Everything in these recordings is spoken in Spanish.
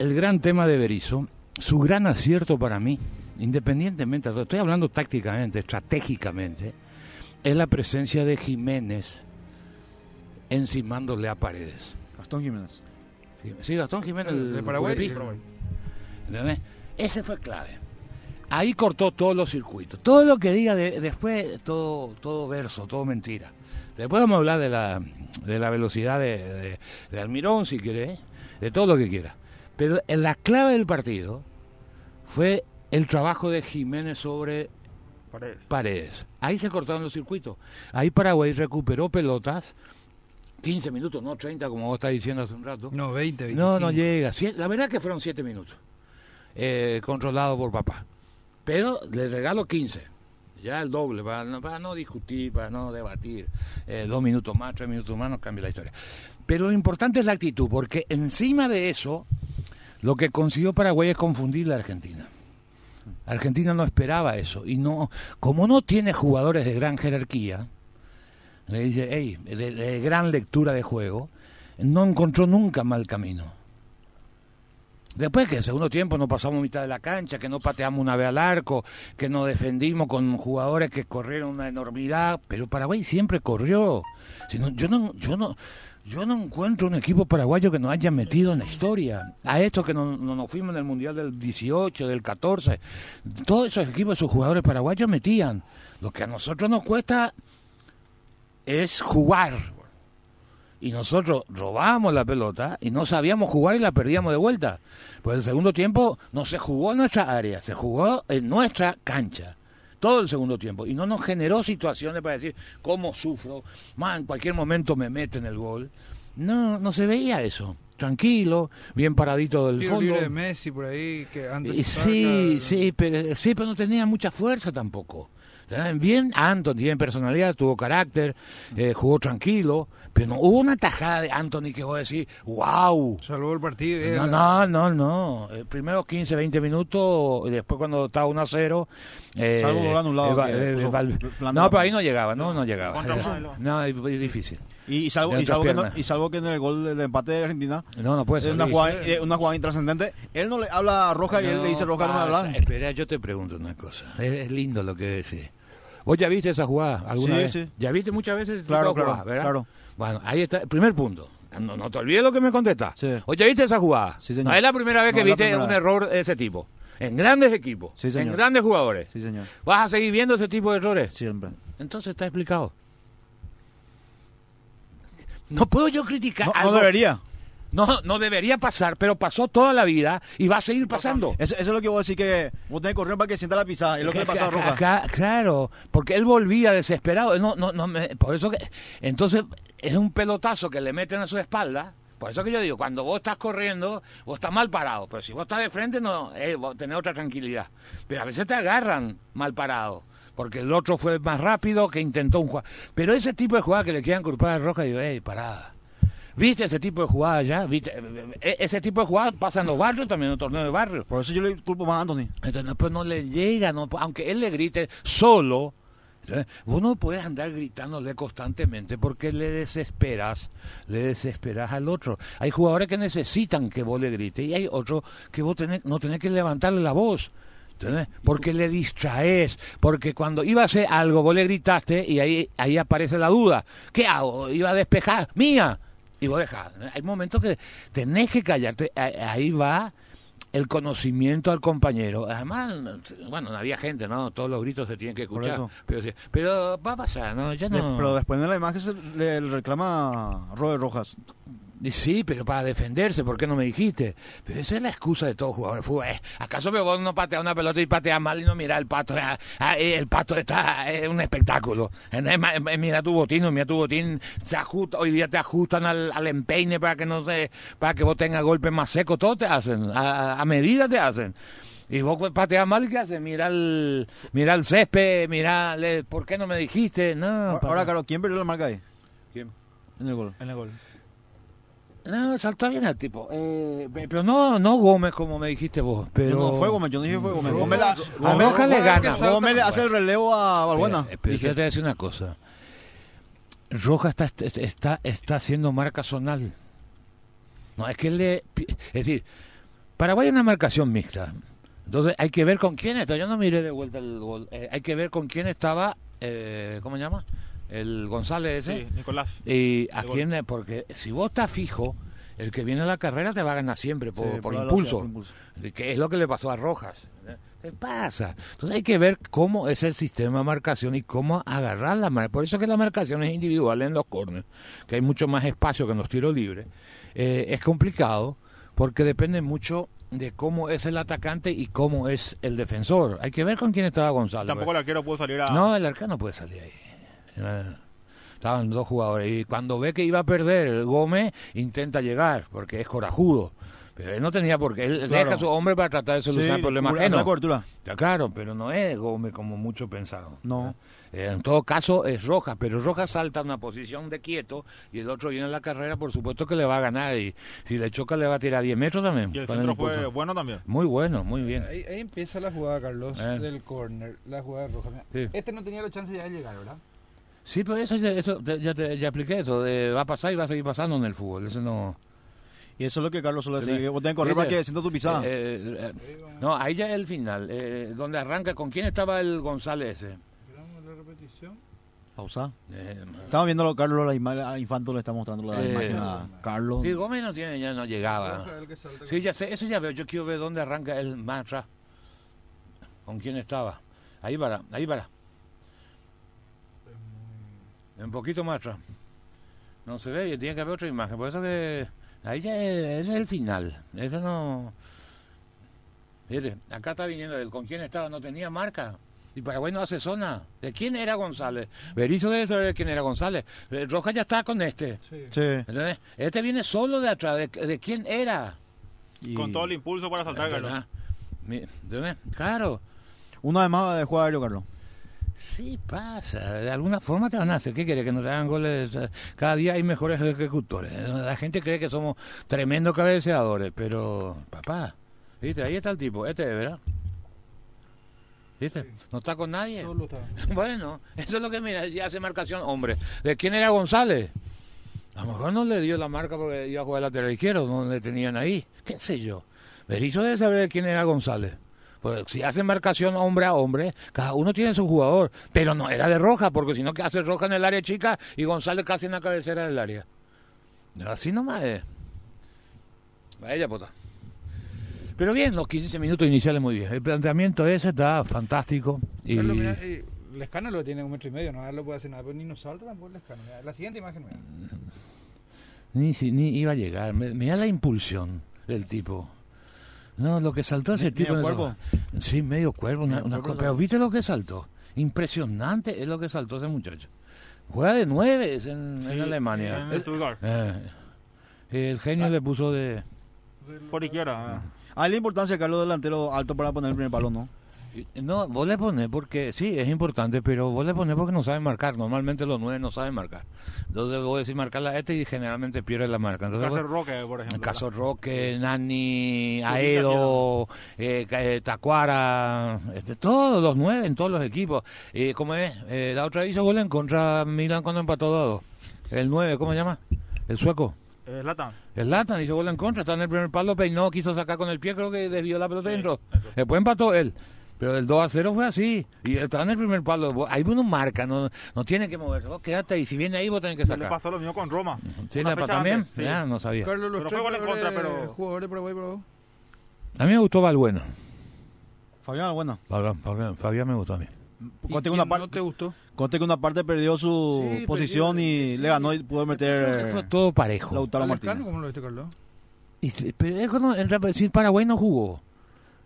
el gran tema de Berizzo, su gran acierto para mí, independientemente, estoy hablando tácticamente, estratégicamente, es la presencia de Jiménez encimándole a Paredes. Gastón Jiménez. Sí, Gastón Jiménez. ¿De el Paraguay? Sí, Paraguay. ¿Entendés? Ese fue clave. Ahí cortó todos los circuitos. Todo lo que diga de- después, todo, todo verso, todo mentira. Después vamos a hablar de la, de la velocidad de, de- de Almirón, si querés, de todo lo que quiera. Pero en la clave del partido fue el trabajo de Jiménez sobre Paredes. Paredes. Ahí se cortaron los circuitos. Ahí Paraguay recuperó pelotas, 15 minutos, no 30 como vos estás diciendo hace un rato. No, 20, 25. No, no llega. La verdad que fueron 7 minutos. Eh, controlado por papá. Pero le regalo 15. Ya el doble, para no, para no discutir, para no debatir. Eh, dos minutos más, tres minutos más, no cambia la historia. Pero lo importante es la actitud, porque encima de eso, lo que consiguió Paraguay es confundir la Argentina. Argentina no esperaba eso. Y no, como no tiene jugadores de gran jerarquía, le dice, hey, de, gran lectura de juego, no encontró nunca mal camino. Después que en segundo tiempo no pasamos mitad de la cancha, que no pateamos una vez al arco, que nos defendimos con jugadores que corrieron una enormidad, pero Paraguay siempre corrió. Si no- yo no, yo no, yo no encuentro un equipo paraguayo que nos haya metido en la historia. A esto que no, no nos fuimos en el mundial del 18, del 14, todos esos equipos, esos jugadores paraguayos metían. Lo que a nosotros nos cuesta es jugar. Y nosotros robábamos la pelota y no sabíamos jugar y la perdíamos de vuelta. Pues el segundo tiempo no se jugó en nuestra área, se jugó en nuestra cancha. Todo el segundo tiempo. Y no nos generó situaciones para decir, ¿cómo sufro? Man, en cualquier momento me meten el gol. No, no se veía eso. Tranquilo, bien paradito del Tiro fondo. libre de Messi por ahí. Que antes Y sí, sí, pero, sí, pero no tenía mucha fuerza tampoco. ¿Saben? Bien Anthony, bien personalidad, tuvo carácter, eh, jugó tranquilo, pero no hubo una tajada de Anthony que vos decís, wow. Salvó el partido. No, no, no, no. Eh, primero 15, 20 minutos, y después cuando estaba 1 a 0. Eh, Salvo gol anulado eh, eh, no, pero ahí no llegaba, no, no llegaba. Eh. No, es, difícil. Y, y salvo, y, salvo que no- y salvo que en el gol del empate de Argentina No, no puede ser. una jugada, eh, una jugada intrascendente. Él no le habla a Roja y él le dice Roja no me habla. Espera, yo te pregunto una cosa. Es, es lindo lo que decís. ¿Vos ya viste esa jugada alguna Sí, vez? sí. ¿Ya viste muchas veces esa Claro, jugada, claro, verdad? claro. Bueno, ahí está el primer punto. No, no te olvides lo que me contestás. Sí. ¿O ya viste esa jugada? Sí, señor. No es la primera vez No, que viste un vez. error de ese tipo. En grandes equipos, Sí, en grandes jugadores. Sí, señor. ¿Vas a seguir viendo ese tipo de errores? Siempre. Entonces está explicado. No puedo yo criticar No, no algo- debería. No, no debería pasar, pero pasó toda la vida y va a seguir pasando. Eso, eso es lo que vos decís que vos tenés que correr para que sienta la pisada. Es lo que le pasó a Roja. Acá- claro, porque él volvía desesperado. No, no, no me- por eso que. Entonces, es un pelotazo que le meten a su espalda. Por eso que yo digo, cuando vos estás corriendo, vos estás mal parado. Pero si vos estás de frente, no, eh, vos tenés otra tranquilidad. Pero a veces te agarran mal parado. Porque el otro fue más rápido que intentó un jugador. Pero ese tipo de jugada que le quedan culpar a Roja, digo, hey, parada. ¿Viste ese tipo de jugada ya? ¿Viste? E- Ese tipo de jugadas pasa en los barrios, también en los torneos de barrio. Por eso yo le culpo más a Anthony. Entonces, pues no le llega, no, aunque él le grite solo, vos no puedes andar gritándole constantemente porque le desesperas, le desesperas al otro. Hay jugadores que necesitan que vos le grites y hay otros que vos tenés, no tenés que levantarle la voz. ¿entendés? Porque le distraes, porque cuando iba a hacer algo vos le gritaste y ahí, ahí aparece la duda. ¿Qué hago? Iba a despejar, mía. Y vos dejás. Hay momentos que tenés que callarte. Ahí va el conocimiento al compañero. Además, bueno, no había gente, ¿no? Todos los gritos se tienen que escuchar. Pero, va a pasar, ¿no? Ya no. pero después de la imagen se le, reclama Robert Rojas. Y Sí, pero para defenderse, ¿por qué no me dijiste? Pero esa es la excusa de todo jugador de fútbol. Eh, ¿Acaso veo vos no pateas una pelota y pateas mal y no mira el pato? Ah, ah, eh, el pato está es un espectáculo. Eh, Mira tu botín, mira tu botín, se ajusta, hoy día te ajustan al, al empeine para que no se, para que vos tengas golpes más secos, todo te hacen, a, a- medida te hacen. Y vos pateas mal, ¿qué haces? Mira el, mira el césped, mira, le- ¿por qué no me dijiste? No, Ahora, ahora, Carlos, ¿quién perdió la marca ahí? ¿Quién? En el gol. En el gol. No, saltó bien el tipo. Eh, pe- pero no, no Gómez como me dijiste vos. Pero No, fue Gómez, yo no dije fue Gómez. Gómez, la- Gómez- Rojas le gana. Gómez le hace el relevo a Balbuena. Pero, pero Dije. yo te voy a decir una cosa. Rojas está, está, está haciendo marca zonal. No, es que él le. Es decir, Paraguay es una marcación mixta. Entonces hay que ver con quién está. Yo no miré de vuelta el gol. Eh, hay que ver con quién estaba, eh, ¿cómo se llama? El González ese. Sí, Nicolás. Y a quién, porque si vos estás fijo, el que viene a la carrera te va a ganar siempre por, Sí, por impulso. impulso. Que es lo que le pasó a Rojas. ¿Qué pasa? Entonces hay que ver cómo es el sistema de marcación y cómo agarrar la marca. Por eso que la marcación es individual en los corners, que hay mucho más espacio que en los tiros libres. Eh, es complicado porque depende mucho de cómo es el atacante y cómo es el defensor. Hay que ver con quién estaba Gonzalo. Tampoco el arquero pudo salir a. No, el arcano puede salir ahí. Estaban dos jugadores y cuando ve que iba a perder el Gómez intenta llegar porque es corajudo. Pero él no tenía por qué. Él Claro. deja a su hombre para tratar de solucionar Sí, problemas ajenos. cobertura. Ya, claro, pero no es Gómez como muchos pensaron. No. Eh, en todo caso es Rojas, pero Rojas salta a una posición de quieto y el otro viene en la carrera, por supuesto que le va a ganar y si le choca le va a tirar 10 metros también. Y el con el centro fue bueno también. Muy bueno, muy bien. Ahí, ahí empieza la jugada, Carlos, Eh. del corner, la jugada roja. Mira, Sí. Este no tenía la chance ya de llegar, ¿verdad? Sí, pero eso, ya, eso te- ya, te, ya expliqué eso, de va a pasar y va a seguir pasando en el fútbol. Eso no... Y eso es lo que Carlos suele decir. Que Vos tenés que correr para que sienta tu pisada. Eh, eh, eh, no, ahí ya es el final, eh, donde arranca, ¿con quién estaba el González ese? La repetición. Pausa. Eh, Estamos viendo Carlos, la imagen, a Infanto le está mostrando la Eh, imagen a Carlos. sí, Gómez no tiene, ya no llegaba. Sí, ya sé, eso ya veo, yo quiero ver dónde arranca el más atrás. ¿Con quién estaba? Ahí para, ahí para. Un poquito más atrás. No se ve, y tiene que haber otra imagen. Por eso que ahí ya es, ese es el final. Eso no. Fíjate, acá está viniendo el con quién estaba, no tenía marca. Y Paraguay no hace zona. ¿De quién era González? Berizzo debe saber quién era González. Eh, Roja ya está con este. Sí. Sí. ¿entendés? Este viene solo de atrás. ¿De, de quién era? Y Con todo el impulso para saltar, Carlos. ¿entendés? Claro. Uno además de jugar aéreo, Carlos. Sí pasa, de alguna forma te van a hacer. ¿Qué quiere? Que nos hagan goles. Cada día hay mejores ejecutores. La gente cree que somos tremendos cabeceadores, pero, papá, ¿viste? Ahí está el tipo, este, ¿verdad? ¿Viste? No está con nadie. Solo está. Bueno, eso es lo que mira, ya hace marcación, hombre. ¿De quién era González? A lo mejor no le dio la marca porque iba a jugar lateral izquierdo, no le tenían ahí. ¿Qué sé yo? Berizzo debe saber de quién era González. Pues si hace marcación hombre a hombre, cada uno tiene su jugador. Pero no era de roja, porque si no, que hace roja en el área chica y González casi en la cabecera del área. Así nomás es. Vaya puta. Pero bien, los 15 minutos iniciales muy bien. El planteamiento ese está fantástico. Y... Carlos, mira, eh, Lescano lo tiene un metro y medio, no lo puede hacer nada, pero ni nos salta tampoco Lescano. Mira, La siguiente imagen, mira. Ni, si- ni iba a llegar. Mira la impulsión del tipo. No, lo que saltó ese tipo. medio eso- Sí, medio cuerpo. Una, una pero viste lo que saltó. Impresionante es lo que saltó ese muchacho. Juega de nueve en, Alemania. En el Stuttgart. Eh, el genio le puso de... Por izquierda. Hay la importancia, Carlos, delantero alto para poner el primer palo, ¿no? No, vos le ponés porque, sí, es importante, pero vos le ponés porque no saben marcar. Normalmente los nueve no saben marcar. Entonces vos decís marcar a este y generalmente pierde la marca. El Entonces, caso vos- Roque, por ejemplo. el caso Roque, Nani, Aedo, eh, eh, Tacuara, este, todos los nueve en todos los equipos. Eh, ¿Cómo es? Eh, la otra hizo gol en contra Milan cuando empató 2 El nueve, ¿cómo se llama? El sueco. Eh, Zlatan. El Latan hizo gol en contra, está en el primer palo, peinó, quiso sacar con el pie, creo que desvió la pelota Sí, dentro. eso. Después empató él. Pero el 2 a 0 fue así. Y estaba en el primer palo. Vos- Ahí uno marca, no, no tiene que moverse. Vos quédate ahí. Si viene ahí, vos tenés que Se le sacar. pasó lo mismo con Roma. ¿Sí, la fecha también? sí. Ya, no sabía. Carlos, los Pero tres en contra, jugadores- pero- jugadores Paraguay, pero A mí me gustó Valbueno. Fabián, bueno. Fabián, Fabián, Fabián me gustó a mí. Conté que ¿Y una, parte, no te gustó? conté que una parte perdió su Sí, posición perdió, y sí. le ganó y pudo meter fue todo parejo. Lautaro ¿A Lescano Martínez. cómo lo viste, Carlos? Y pero es cuando en si Paraguay no jugó.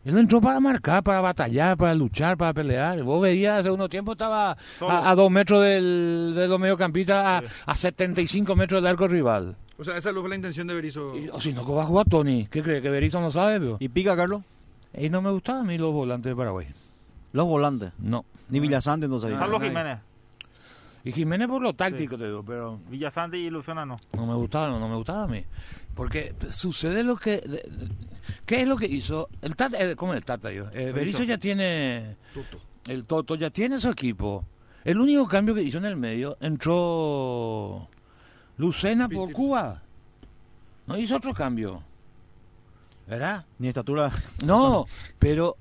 Él entró para marcar, para batallar, para luchar, para pelear. Vos veías hace unos tiempos estaba a, a dos metros del, de los mediocampistas, a, a 75 metros del arco rival. O sea, esa fue la intención de Berizzo. Y- o si no, ¿cómo va a jugar Tony? ¿Qué cree? ¿Que Berizzo no sabe? pero? ¿Y pica, Carlos? Y no me gustaban a mí los volantes de Paraguay. Los volantes. No. Ni Villasante no sabía. Carlos. Jiménez. Y Jiménez por lo táctico, te digo, pero Villasante y Luciana no. no me gustaba, no, no me gustaba a mí. Porque sucede lo que... de- de- ¿Qué es lo que hizo? El Tata, eh, ¿Cómo es el Tata? Yo? Eh, Berizzo ya tiene... El Toto ya tiene su equipo. El único cambio que hizo en el medio, entró Lucena por. Cuba. No hizo otro cambio. ¿Verdad? Ni estatura. No, pero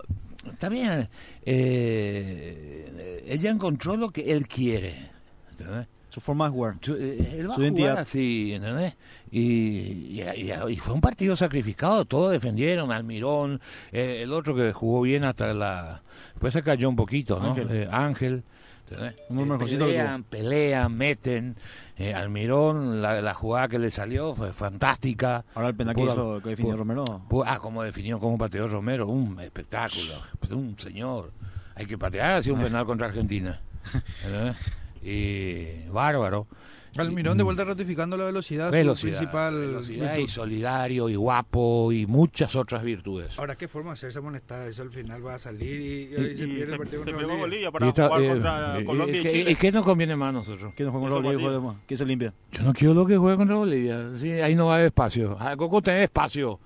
está bien. eh, ella encontró lo que él quiere. ¿entendés? Su forma de jugar. Su- eh, él va Su a identidad. jugar así, ¿entendés? Y, y, y- y fue un partido sacrificado, todos defendieron, Almirón, eh, el otro que jugó bien hasta la... Después se cayó un poquito, ¿no? Ángel. Eh, Ángel. ¿entendés? Eh, que pelean, pelean, meten. Eh, Almirón, la, la jugada que le salió fue fantástica. Ahora el penal que hizo, que definió Romero. Ah, como definió como pateó Romero, un espectáculo, un señor. Hay que patear así un penal contra Argentina. ¿entendés? Y bárbaro. Almirón de vuelta ratificando la velocidad, su Velocidad, principal velocidad y solidario y guapo y muchas otras virtudes. Ahora, ¿qué forma de hacerse amonestado? Eso al final va a salir y, y, Y- ahí se pierde el partido contra Bolivia. Bolivia para esta- jugar eh, contra eh, Colombia eh, y ¿qué- Chile. ¿Y qué nos conviene más a nosotros? ¿Quién no juega Eso con Bolivia? ¿Quién se limpia? Yo no quiero lo que juegue contra Bolivia. Sí, ahí no va a haber espacio. Ah, Coco tiene espacio.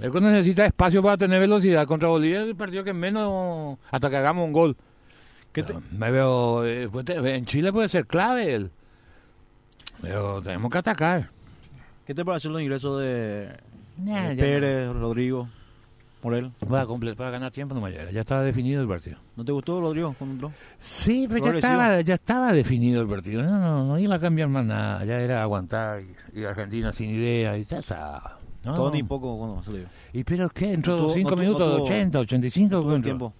El Coco necesita espacio para tener velocidad. Contra Bolivia es el partido que menos hasta que hagamos un gol. ¿Qué te- No, Me veo. eh, ter- en Chile puede ser clave él. Pero tenemos que atacar. ¿Qué te pareció los ingresos de, Nah, de Pérez, Rodrigo, Morel? no. Para, para ganar tiempo no ya, ya estaba definido el partido. ¿No te gustó Rodrigo cuando entró? Sí, pero ya estaba, ya estaba definido el partido. No, no, no iba a cambiar más nada. Ya era aguantar y, y Argentina sin idea y ya estaba. No. Todo ni poco cuando salió. ¿Y pero qué? Entró No tuvo- 5 no minutos, no tuvo- 80, 85. Todo el entró. tiempo.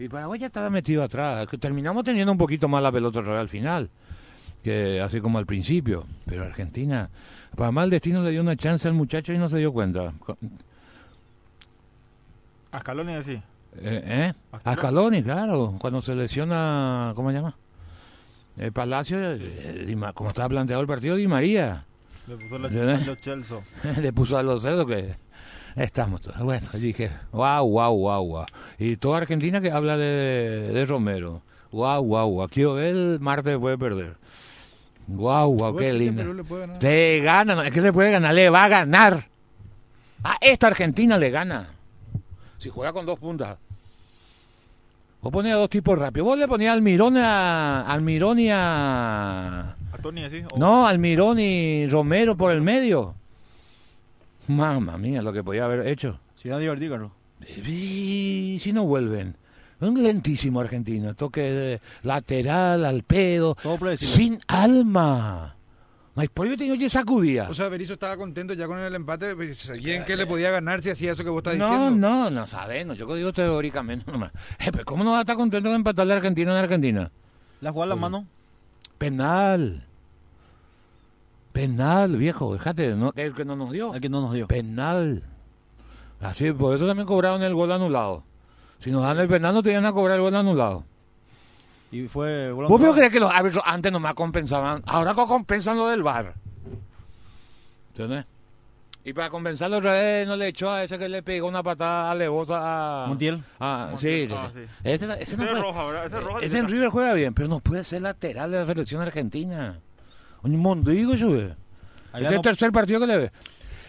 Y Paraguay ya estaba metido atrás. Terminamos teniendo un poquito más la pelota otra vez al final, que así como al principio. Pero Argentina, para mal el destino le dio una chance al muchacho y no se dio cuenta. A Scaloni así. Eh, ¿eh? A A Scaloni, claro, cuando se lesiona, ¿cómo se llama? El Palacio, eh, Di Ma- como estaba planteado el partido, Di María. Le puso la ¿Entendés? los Chelsea. le puso a los cerdos que estamos todos. Bueno, dije, wow, wow, wow, wow. Y toda Argentina que habla de, de Romero. Wow, wow, wow. Quiero ver el martes puede perder. Wow, wow, ¿Vos qué lindo. Le gana, no, es que le puede ganar, le va a ganar. A esta Argentina le gana. Si juega con dos puntas. Vos ponías dos tipos rápidos. Vos le ponías al Mirón a. Al Mirón y a. A Tony así. o- No, Almirón y Romero por el medio. Mamma mía, lo que podía haber hecho. Se iba a divertir, Carlos. Y si no vuelven. Un lentísimo argentino. Toque de lateral, al pedo. Todo. Sin alma. Mas por yo tengo yo sacudía. O sea, Berizzo estaba contento ya con el empate. pues, Sabían que le podía ganar si hacía eso que vos estás no, diciendo. no, no sabemos. Yo digo teóricamente nomás. Eh, pero ¿Cómo no va a estar contento de empatarle a Argentina en Argentina? La jugada a la mano. Penal. Penal, viejo. Déjate, ¿no? el que no nos dio. El que no nos dio. Penal. Así, por eso también cobraron el gol anulado. Si nos dan el penal, no te iban a cobrar el gol anulado. Y fue... gol ¿Vos crees que los árbitros antes nomás compensaban? Ahora co- compensan lo del VAR. ¿Entendés? Y para compensarlo otra vez no le echó a ese que le pegó una patada alevosa a... Montiel. Ah, sí. Montiel, ah, sí. sí. Ese, ese Ese no es puede- roja, ¿verdad? Ese es roja. ese en River juega bien, pero no puede ser lateral de la selección argentina. Un mondigo, sube. Allá Este es el no- tercer partido que le ve.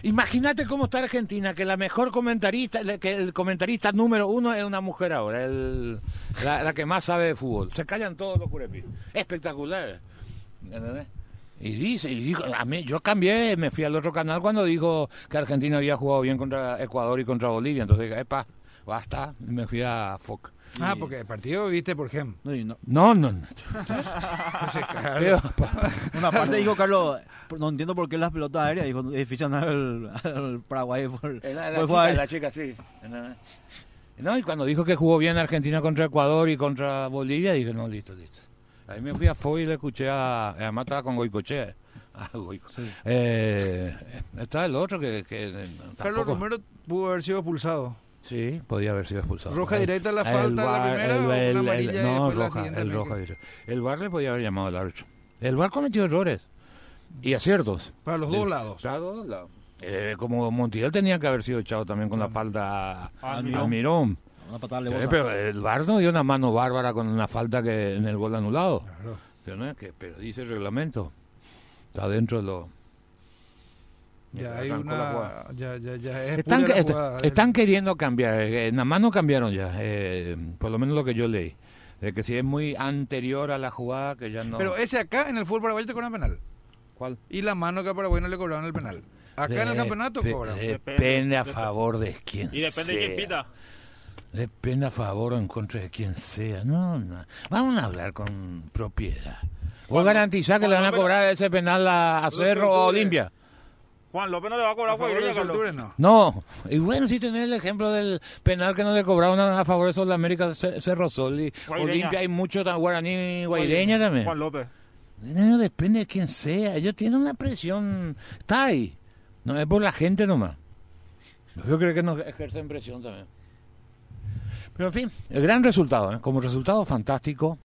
Imagínate cómo está Argentina, que la mejor comentarista, que el comentarista número uno es una mujer ahora, el- la, la que más sabe de fútbol. Se callan todos los curepis. Espectacular. ¿Entendés? Y dice, y dijo, a mí, yo cambié, me fui al otro canal cuando dijo que Argentina había jugado bien contra Ecuador y contra Bolivia. Entonces dije, epa, basta, y me fui a Foc. Ah, porque el partido viste por Gem. No, no. No, no, no. Pero, Una parte dijo Carlos, no entiendo por qué las pelotas aéreas, dijo, es difícil andar al, al Paraguay por, Eh, La, la por chica, jugar. la chica, sí. No, y cuando dijo que jugó bien Argentina contra Ecuador y contra Bolivia, dije, no, listo, listo. Ahí me fui a Foy y le escuché a... Además estaba con Goicochea. Ah, Goico. Eh, está el otro que... que eh, Carlos tampoco- Romero pudo haber sido expulsado. Sí, podía haber sido expulsado. ¿Roja El- directa a la el falta, la VAR, primera, el- o una el- el- amarilla y No, la roja, el roja directa. El VAR le podía haber llamado al árbitro. El VAR cometió errores. Y aciertos. Para los dos lados. Para los dos lados. Eh, como Montiel tenía que haber sido echado también con la falta a, Ah, a Almirón. Mirón. Una patada Sí, levosa. pero el VAR no dio una mano bárbara con una falta que en el gol anulado. Claro. Pero, no es que, pero dice el reglamento. Está dentro de lo. Ya hay una. Ya, ya, ya. Es Están, pura la est- jugada. están queriendo cambiar. eh, nada más no cambiaron ya. eh, por lo menos lo que yo leí. De que si es muy anterior a la jugada, que ya no. Pero ese acá en el fútbol paraguayo te cobran penal. ¿Cuál? Y la mano que a Paraguay no le cobraron el penal. Acá en el campeonato Depe- cobra. Depende a favor de quién Y depende de quién sea. pita. Depende a favor o en contra de quien sea. No, no. Vamos a hablar con propiedad. ¿Vos garantizás que le van a cobrar ese penal a, a Cerro o. Olimpia? Juan López no le va a cobrar A favor de. Solture, no. No. Y bueno, si tenés el ejemplo del penal que no le cobraron a, a favor de Sudamérica, Ce- Cerro Sol y Guaireña. Olimpia, hay mucho tan guaraní guaireña también. Juan López. No, depende de quién sea. Ellos tienen una presión. Está ahí. No es por la gente nomás. Yo creo que nos ejercen presión también. Pero en fin, el gran resultado, ¿eh? como resultado fantástico,